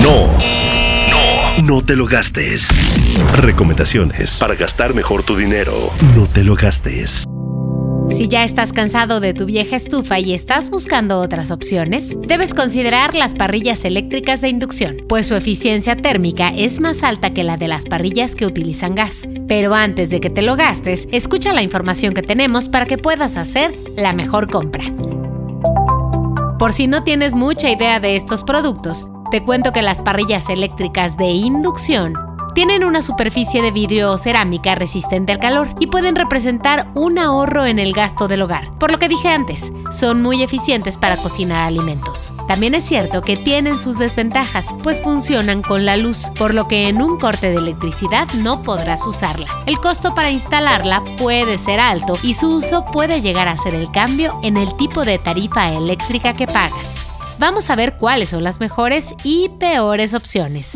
No. No. No te lo gastes. Recomendaciones para gastar mejor tu dinero. No te lo gastes. Si ya estás cansado de tu vieja estufa y estás buscando otras opciones, debes considerar las parrillas eléctricas de inducción, pues su eficiencia térmica es más alta que la de las parrillas que utilizan gas. Pero antes de que te lo gastes, escucha la información que tenemos para que puedas hacer la mejor compra. Por si no tienes mucha idea de estos productos, te cuento que las parrillas eléctricas de inducción tienen una superficie de vidrio o cerámica resistente al calor y pueden representar un ahorro en el gasto del hogar. Por lo que dije antes, son muy eficientes para cocinar alimentos. También es cierto que tienen sus desventajas, pues funcionan con la luz, por lo que en un corte de electricidad no podrás usarla. El costo para instalarla puede ser alto y su uso puede llegar a ser el cambio en el tipo de tarifa eléctrica que pagas. Vamos a ver cuáles son las mejores y peores opciones.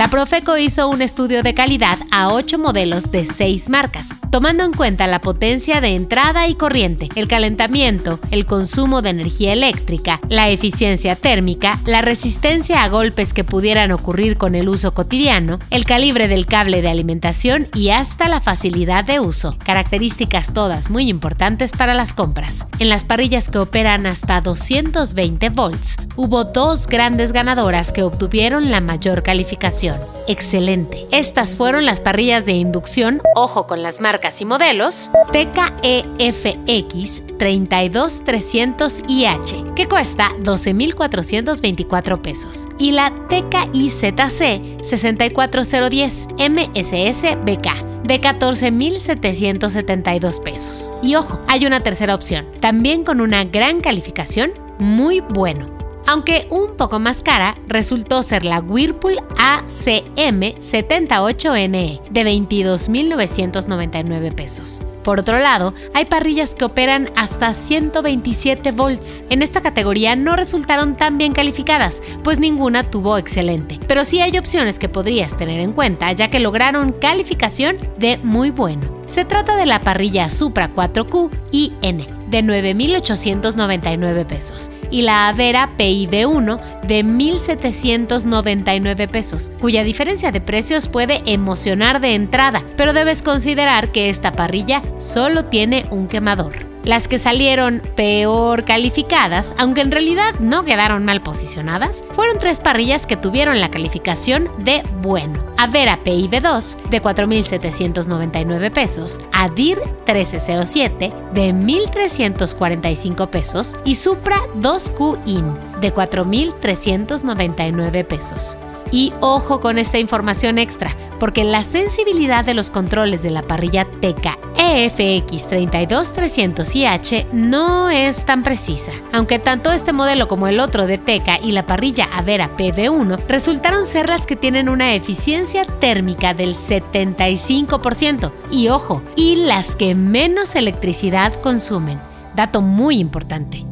La Profeco hizo un estudio de calidad a 8 modelos de 6 marcas, tomando en cuenta la potencia de entrada y corriente, el calentamiento, el consumo de energía eléctrica, la eficiencia térmica, la resistencia a golpes que pudieran ocurrir con el uso cotidiano, el calibre del cable de alimentación y hasta la facilidad de uso, características todas muy importantes para las compras. En las parrillas que operan hasta 220 volts, hubo dos grandes ganadoras que obtuvieron la mayor calificación. Excelente. Estas fueron las parrillas de inducción, ojo con las marcas y modelos, TKEFX 32300IH, que cuesta 12.424 pesos, y la TKIZC 64010 MSS-BK de 14.772 pesos. Y ojo, hay una tercera opción, también con una gran calificación, muy bueno aunque un poco más cara, resultó ser la Whirlpool ACM 78NE de 22.999 pesos. Por otro lado, hay parrillas que operan hasta 127 volts. En esta categoría no resultaron tan bien calificadas, pues ninguna tuvo excelente. Pero sí hay opciones que podrías tener en cuenta, ya que lograron calificación de muy bueno. Se trata de la parrilla Supra 4Q IN de 9.899 pesos y la Avera PIB1 de 1.799 pesos, cuya diferencia de precios puede emocionar de entrada, pero debes considerar que esta parrilla solo tiene un quemador. Las que salieron peor calificadas, aunque en realidad no quedaron mal posicionadas, fueron tres parrillas que tuvieron la calificación de bueno. Avera PIB2 de 4.799 pesos, Adir 1307 de 1.345 pesos y Supra 2Q IN de 4.399 pesos. Y ojo con esta información extra, porque la sensibilidad de los controles de la parrilla TECA EFX 32300IH no es tan precisa, aunque tanto este modelo como el otro de TECA y la parrilla Avera PV1 resultaron ser las que tienen una eficiencia térmica del 75%, y ojo, y las que menos electricidad consumen. Dato muy importante.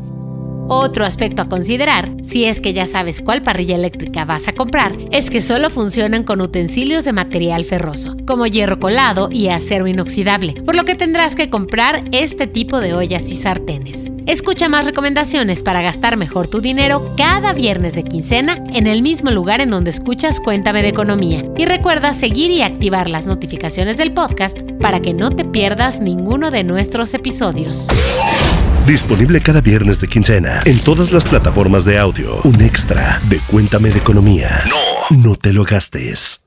Otro aspecto a considerar, si es que ya sabes cuál parrilla eléctrica vas a comprar, es que solo funcionan con utensilios de material ferroso, como hierro colado y acero inoxidable, por lo que tendrás que comprar este tipo de ollas y sartenes. Escucha más recomendaciones para gastar mejor tu dinero cada viernes de quincena en el mismo lugar en donde escuchas Cuéntame de Economía. Y recuerda seguir y activar las notificaciones del podcast para que no te pierdas ninguno de nuestros episodios. Disponible cada viernes de quincena en todas las plataformas de audio. Un extra de Cuéntame de Economía. No, no te lo gastes.